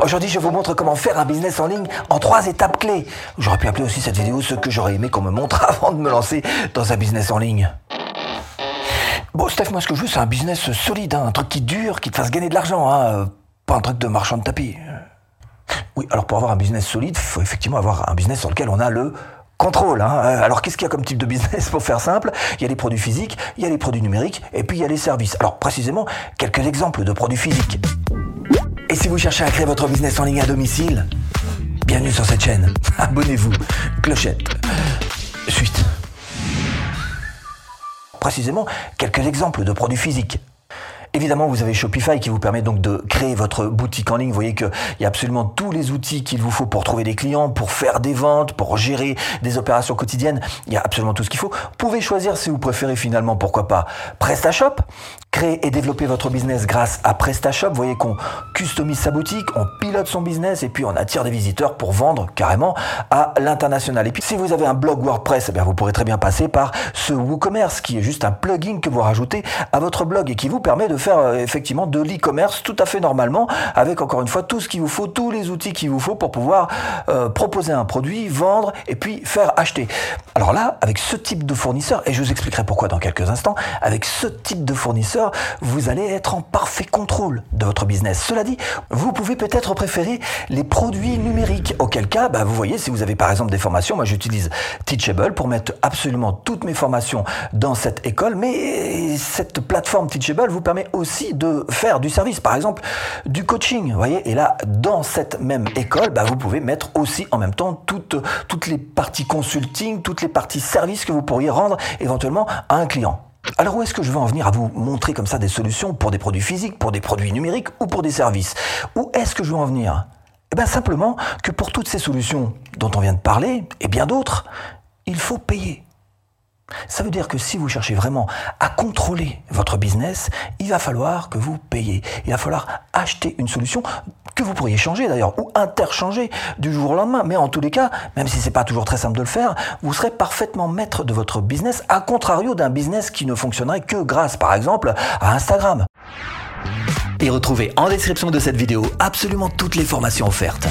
Aujourd'hui, je vous montre comment faire un business en ligne en trois étapes clés. J'aurais pu appeler aussi cette vidéo ce que j'aurais aimé qu'on me montre avant de me lancer dans un business en ligne. Bon, Steph, moi, ce que je veux, c'est un business solide, hein, un truc qui dure, qui te fasse gagner de l'argent, hein, euh, pas un truc de marchand de tapis. Oui, alors pour avoir un business solide, il faut effectivement avoir un business sur lequel on a le contrôle. Hein. Euh, alors qu'est-ce qu'il y a comme type de business Pour faire simple, il y a les produits physiques, il y a les produits numériques, et puis il y a les services. Alors précisément, quelques exemples de produits physiques. Et si vous cherchez à créer votre business en ligne à domicile, bienvenue sur cette chaîne. Abonnez-vous. Clochette. Suite. Précisément, quelques exemples de produits physiques. Évidemment, vous avez Shopify qui vous permet donc de créer votre boutique en ligne. Vous voyez qu'il y a absolument tous les outils qu'il vous faut pour trouver des clients, pour faire des ventes, pour gérer des opérations quotidiennes. Il y a absolument tout ce qu'il faut. Vous pouvez choisir si vous préférez finalement, pourquoi pas, PrestaShop. Et développer votre business grâce à PrestaShop. Vous voyez qu'on customise sa boutique, on pilote son business et puis on attire des visiteurs pour vendre carrément à l'international. Et puis si vous avez un blog WordPress, eh bien, vous pourrez très bien passer par ce WooCommerce qui est juste un plugin que vous rajoutez à votre blog et qui vous permet de faire euh, effectivement de l'e-commerce tout à fait normalement, avec encore une fois tout ce qu'il vous faut, tous les outils qu'il vous faut pour pouvoir euh, proposer un produit, vendre et puis faire acheter. Alors là, avec ce type de fournisseur, et je vous expliquerai pourquoi dans quelques instants, avec ce type de fournisseur, vous allez être en parfait contrôle de votre business. Cela dit, vous pouvez peut-être préférer les produits numériques, auquel cas, bah, vous voyez, si vous avez par exemple des formations, moi j'utilise Teachable pour mettre absolument toutes mes formations dans cette école, mais cette plateforme Teachable vous permet aussi de faire du service, par exemple du coaching. Vous voyez, et là, dans cette même école, bah, vous pouvez mettre aussi en même temps toutes, toutes les parties consulting, toutes les parties services que vous pourriez rendre éventuellement à un client. Alors où est-ce que je veux en venir à vous montrer comme ça des solutions pour des produits physiques, pour des produits numériques ou pour des services? Où est-ce que je veux en venir? Eh bien simplement que pour toutes ces solutions dont on vient de parler, et bien d'autres, il faut payer. Ça veut dire que si vous cherchez vraiment à contrôler votre business, il va falloir que vous payiez. Il va falloir acheter une solution que vous pourriez changer d'ailleurs ou interchanger du jour au lendemain. Mais en tous les cas, même si c'est pas toujours très simple de le faire, vous serez parfaitement maître de votre business, à contrario d'un business qui ne fonctionnerait que grâce, par exemple, à Instagram. Et retrouvez en description de cette vidéo absolument toutes les formations offertes.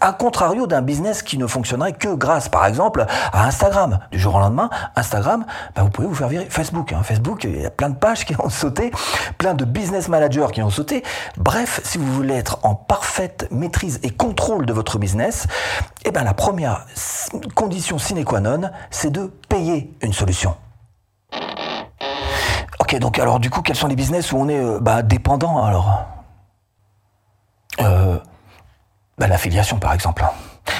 A contrario d'un business qui ne fonctionnerait que grâce, par exemple, à Instagram. Du jour au lendemain, Instagram, bah, vous pouvez vous faire virer. Facebook, hein. Facebook, il y a plein de pages qui ont sauté, plein de business managers qui ont sauté. Bref, si vous voulez être en parfaite maîtrise et contrôle de votre business, eh ben la première condition sine qua non, c'est de payer une solution. Ok, donc alors du coup, quels sont les business où on est euh, bah, dépendant alors? Euh, bah, L'affiliation par exemple.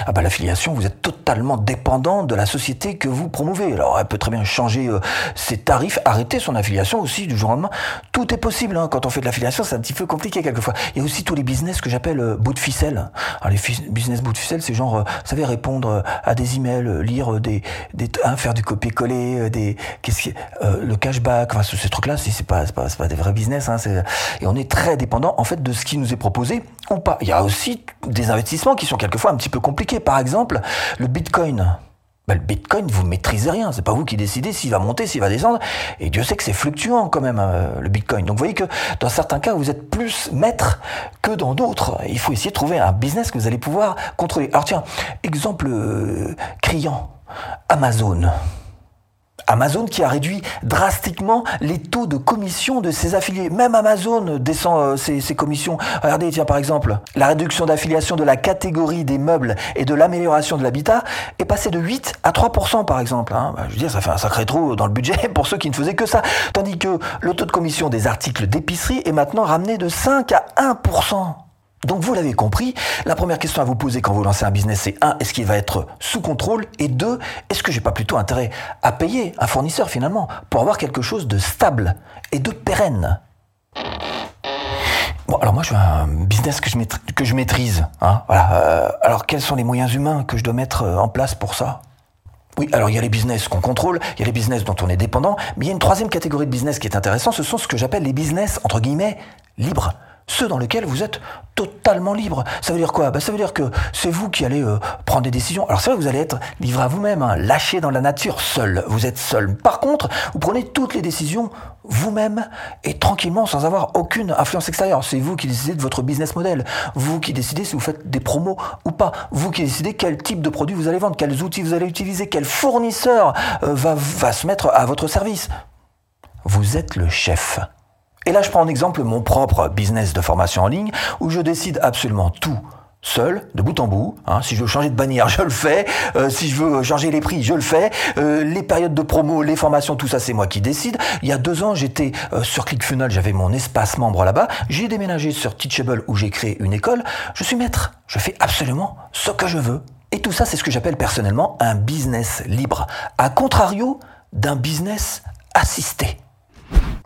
Ah bah l'affiliation, vous êtes totalement dépendant de la société que vous promouvez. Alors elle peut très bien changer euh, ses tarifs, arrêter son affiliation aussi du jour au lendemain. Tout est possible hein. quand on fait de l'affiliation, c'est un petit peu compliqué quelquefois. Il y a aussi tous les business que j'appelle euh, bout de ficelle. Alors les business bout de ficelle, c'est genre, euh, vous savez, répondre à des emails, lire des, des hein, faire du copier-coller, des qu'est-ce qui, le cashback, enfin ces trucs-là, c'est pas, c'est pas, pas des vrais business. Hein, et on est très dépendant en fait de ce qui nous est proposé ou pas. Il y a aussi des investissements qui sont quelquefois un petit peu compliqués par exemple, le Bitcoin. Ben, le Bitcoin, vous maîtrisez rien. C'est pas vous qui décidez s'il va monter, s'il va descendre. Et Dieu sait que c'est fluctuant quand même euh, le Bitcoin. Donc vous voyez que dans certains cas, vous êtes plus maître que dans d'autres. Il faut essayer de trouver un business que vous allez pouvoir contrôler. Alors tiens, exemple euh, criant, Amazon. Amazon qui a réduit drastiquement les taux de commission de ses affiliés. Même Amazon descend euh, ses, commissions. Regardez, tiens, par exemple, la réduction d'affiliation de la catégorie des meubles et de l'amélioration de l'habitat est passée de 8 à 3%, par exemple. Hein. Bah, je veux dire, ça fait un sacré trou dans le budget pour ceux qui ne faisaient que ça. Tandis que le taux de commission des articles d'épicerie est maintenant ramené de 5 à 1%. Donc vous l'avez compris, la première question à vous poser quand vous lancez un business, c'est un, est-ce qu'il va être sous contrôle? Et deux, est-ce que j'ai pas plutôt intérêt à payer un fournisseur finalement pour avoir quelque chose de stable et de pérenne? Bon, alors moi, je veux un business que je, maîtrise. Hein. Euh, alors, quels sont les moyens humains que je dois mettre euh, en place pour ça? Oui, alors il y a les business qu'on contrôle, il y a les business dont on est dépendant, mais il y a une troisième catégorie de business qui est intéressant, ce sont ce que j'appelle les business, entre guillemets, libres ceux dans lesquels vous êtes totalement libre. Ça veut dire quoi? Bah, Ça veut dire que c'est vous qui allez euh, prendre des décisions. Alors c'est vrai vous allez être livré à vous-même, hein, lâché dans la nature, seul. Vous êtes seul. Par contre, vous prenez toutes les décisions vous-même et tranquillement sans avoir aucune influence extérieure. C'est vous qui décidez de votre business model. Vous qui décidez si vous faites des promos ou pas. Vous qui décidez quel type de produit vous allez vendre, quels outils vous allez utiliser, quel fournisseur euh, va, va se mettre à votre service. Vous êtes le chef. Et là, je prends en exemple mon propre business de formation en ligne où je décide absolument tout seul, de bout en bout. Hein. Si je veux changer de bannière, je le fais. Euh, si je veux changer les prix, je le fais. Euh, les périodes de promo, les formations, tout ça, c'est moi qui décide. Il y a deux ans, j'étais euh, sur ClickFunnels, j'avais mon espace membre là-bas. J'ai déménagé sur Teachable où j'ai créé une école. Je suis maître. Je fais absolument ce que je veux. Et tout ça, c'est ce que j'appelle personnellement un business libre. À contrario d'un business assisté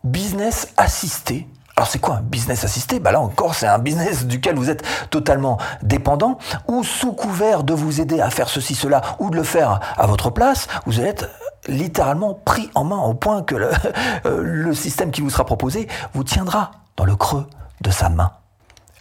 business assisté. Alors c'est quoi un business assisté? Bah Là encore, c'est un business duquel vous êtes totalement dépendant, ou sous couvert de vous aider à faire ceci, cela, ou de le faire à votre place, vous allez être littéralement pris en main au point que le, le système qui vous sera proposé vous tiendra dans le creux de sa main.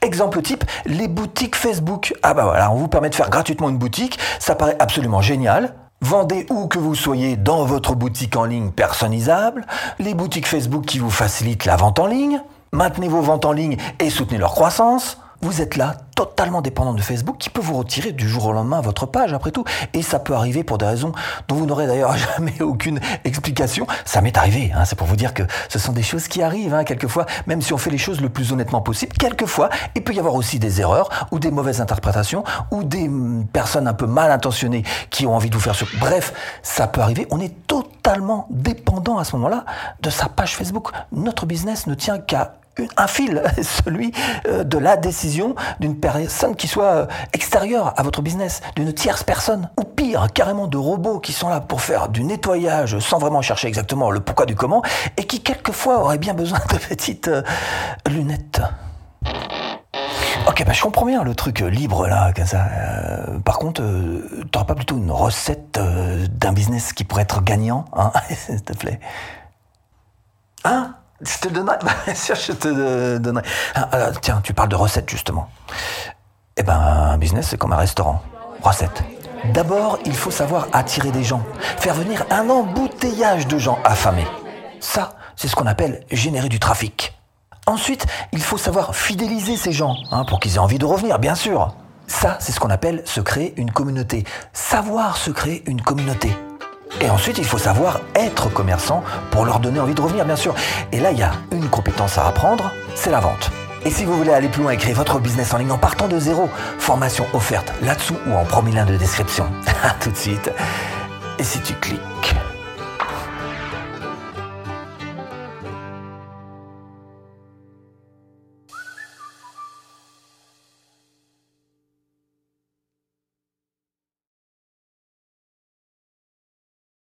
Exemple type, les boutiques Facebook. Ah bah voilà, on vous permet de faire gratuitement une boutique, ça paraît absolument génial. Vendez où que vous soyez dans votre boutique en ligne personnalisable, les boutiques Facebook qui vous facilitent la vente en ligne, maintenez vos ventes en ligne et soutenez leur croissance, vous êtes là, totalement dépendant de Facebook, qui peut vous retirer du jour au lendemain votre page, après tout. Et ça peut arriver pour des raisons dont vous n'aurez d'ailleurs jamais aucune explication. Ça m'est arrivé, hein, c'est pour vous dire que ce sont des choses qui arrivent, hein, quelquefois, même si on fait les choses le plus honnêtement possible. Quelquefois, il peut y avoir aussi des erreurs, ou des mauvaises interprétations, ou des hum, personnes un peu mal intentionnées qui ont envie de vous faire sur... Bref, ça peut arriver. On est totalement dépendant à ce moment-là de sa page Facebook. Notre business ne tient qu'à un fil, celui euh, de la décision d'une personne qui soit euh, extérieure à votre business, d'une tierce personne, ou pire, carrément de robots qui sont là pour faire du nettoyage sans vraiment chercher exactement le pourquoi du comment, et qui quelquefois auraient bien besoin de petites euh, lunettes. Ok, bah je comprends bien le truc libre là, comme ça. par contre, tu t'auras pas plutôt une recette d'un business qui pourrait être gagnant, hein, s'il te plaît? Hein? Je te donnerai. Bien sûr, je te donnerai. Ah, ah, tiens, tu parles de recettes justement. Eh ben, un business, c'est comme un restaurant. Recettes. D'abord, il faut savoir attirer des gens, faire venir un embouteillage de gens affamés. Ça, c'est ce qu'on appelle générer du trafic. Ensuite, il faut savoir fidéliser ces gens, hein, pour qu'ils aient envie de revenir, bien sûr. Ça, c'est ce qu'on appelle se créer une communauté. Savoir se créer une communauté. Et ensuite, il faut savoir être commerçant pour leur donner envie de revenir, bien sûr. Et là, il y a une compétence à apprendre, c'est la vente. Et si vous voulez aller plus loin et créer votre business en ligne en partant de zéro, formation offerte là-dessous ou en premier lien de description. A tout de suite. Et si tu cliques